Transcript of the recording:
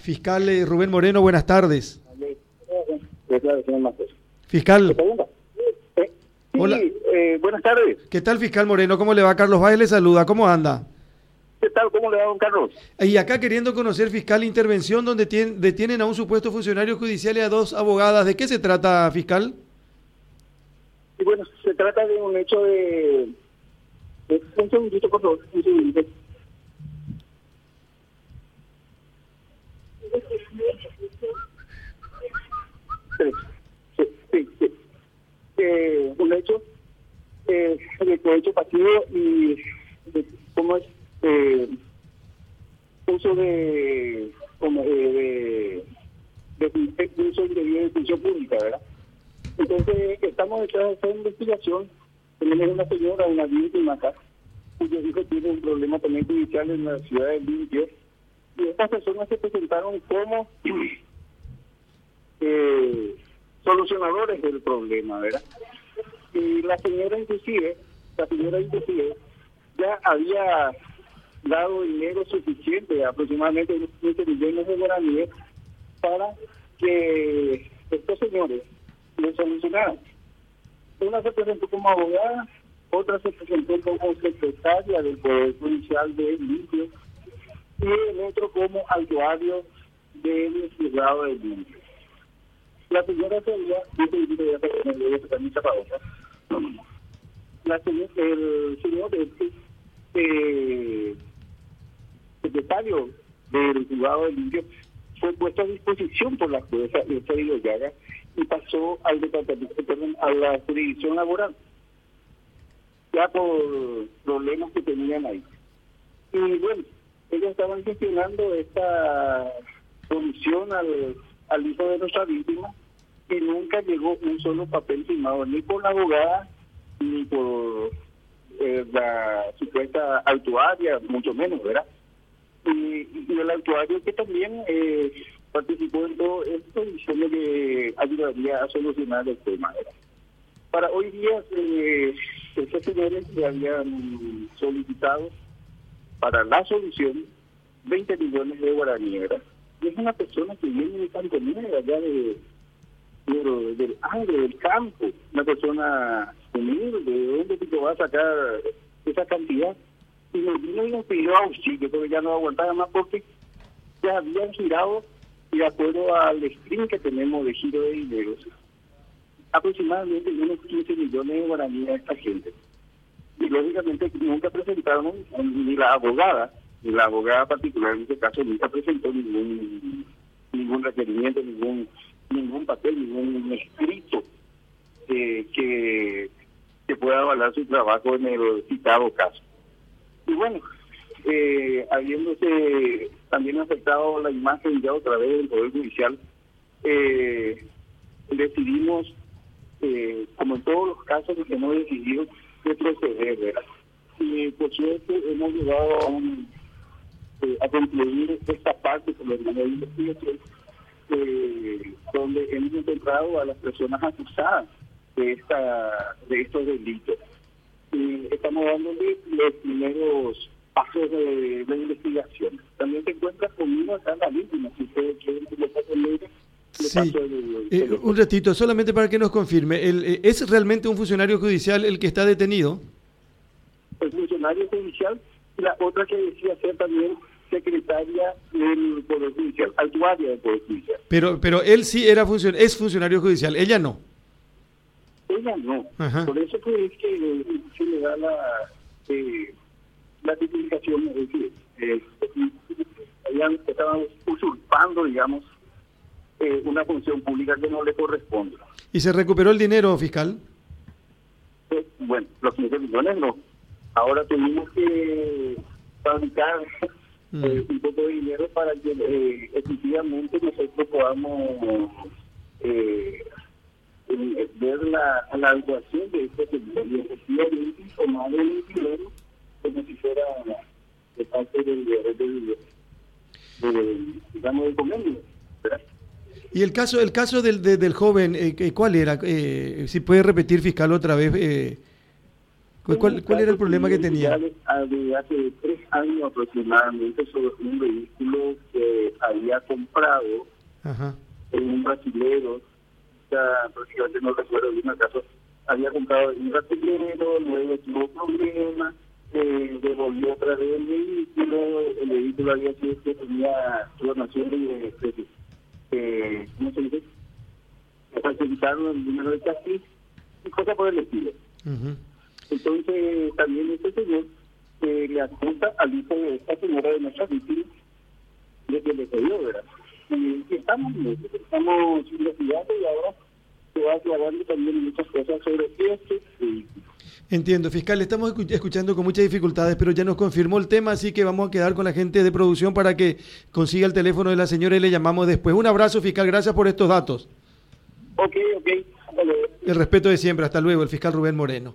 Fiscal eh, Rubén Moreno, buenas tardes. Fiscal. Eh, Hola. Eh, buenas tardes. ¿Qué tal, fiscal Moreno? ¿Cómo le va? Carlos Báez le saluda. ¿Cómo anda? ¿Qué tal? ¿Cómo le va, don Carlos? Y acá queriendo conocer, fiscal, intervención donde detienen a un supuesto funcionario judicial y a dos abogadas. ¿De qué se trata, fiscal? Y bueno, se trata de un hecho de... Un segundito, por favor, un segundito. Sí, sí, eh, un hecho eh, hecho pasivo y de, cómo es eh, uso de como de, de, de, uso indebido de función pública, ¿verdad? Entonces estamos detrás de esta investigación, tenemos una señora, una víctima acá, cuyo hijo tiene un problema también judicial en la ciudad de Limpio, y estas personas se presentaron como eh, solucionadores del problema, ¿verdad? Y la señora inclusive, la señora inclusive ya había dado dinero suficiente, aproximadamente 15 millones de guaraníes, para que estos señores lo solucionaran. Una se presentó como abogada, otra se presentó como secretaria del Poder Judicial de Limpio y el otro como actuario del juzgado de Limpio. La señora Celia, la el señor eh, secretario del juzgado de limpio fue puesto a disposición por la jueza Elsa Llaga y pasó al departamento, perdón, a la jurisdicción laboral, ya por problemas que tenían ahí. Y bueno, ellos estaban gestionando esta solución al, al hijo de nuestra víctima y nunca llegó un solo papel firmado ni por la abogada ni por eh, la supuesta actuaria, mucho menos, ¿verdad? Y, el actuario que también eh, participó en todo esto diciendo que ayudaría a solucionar el tema. Para hoy día, eh, estos señores le habían solicitado para la solución 20 millones de guaraníes, Y es una persona que viene de Cantonera, allá de pero del aire, del campo, una persona humilde, ¿de dónde te va a sacar esa cantidad? Y nos vino y nos pidió auxilio, porque ya no aguantaba más porque ya habían girado, y de acuerdo al stream que tenemos de giro de dinero, aproximadamente unos 15 millones de guaraníes a esta gente. Y lógicamente nunca presentaron, ni la abogada, ni la abogada particular en este caso, nunca presentó ningún ningún requerimiento, ningún ningún papel, ningún escrito que, que pueda avalar su trabajo en el citado caso. Y bueno, eh, habiéndose también afectado la imagen ya otra vez del Poder Judicial, eh, decidimos, eh, como en todos los casos que hemos decidido, de proceder, ¿verdad? Y por cierto, hemos llegado a, eh, a concluir esta parte con el de investigación eh, donde hemos encontrado a las personas acusadas de esta de estos delitos. Y estamos dándole los primeros pasos de, de investigación. También se encuentra conmigo acá la víctima, si ustedes quieren que le Sí. Eh, un ratito, solamente para que nos confirme, el, eh, ¿es realmente un funcionario judicial el que está detenido? El funcionario judicial, y la otra que decía ser también secretaria del Poder Judicial, actuaria del Poder Judicial. Pero, pero él sí era funcion es funcionario judicial, ella no. Ella no. Por eso es que se le da la, eh, la tipificación, es decir, eh, estaban usurpando, digamos, eh, una función pública que no le corresponde. ¿Y se recuperó el dinero fiscal? Eh, bueno, los 15 millones no. Ahora tenemos que fabricar Mm. Eh, un poco de dinero para que eh, efectivamente nosotros podamos eh, ver la, la actuación de este y tomar el dinero como si fuera de parte del, del, del, digamos, del convenio. Y el caso, el caso del, del joven, eh, ¿cuál era? Eh, si puede repetir, fiscal, otra vez, eh, ¿Cuál, cuál, era el problema que tenía? Hace tres años aproximadamente sobre un vehículo que había comprado en un brasilero, ya prácticamente no recuerdo bien acaso, había comprado un brasilero, luego tuvo problemas, eh, devolvió otra vez el vehículo, el vehículo había sido que tenía clonación de, de, ¿cómo se dice? Facilitaron el número de chasis y cosas por el estilo. Entonces, también este señor eh, le apunta al hijo de esta señora de nuestra víctima de que le cayó, ¿verdad? Y, estamos, estamos investigando y ahora se va aclarando también muchas cosas sobre. Entiendo, fiscal, estamos escuchando con muchas dificultades, pero ya nos confirmó el tema, así que vamos a quedar con la gente de producción para que consiga el teléfono de la señora y le llamamos después. Un abrazo, fiscal, gracias por estos datos. Ok, ok. El respeto de siempre, hasta luego, el fiscal Rubén Moreno.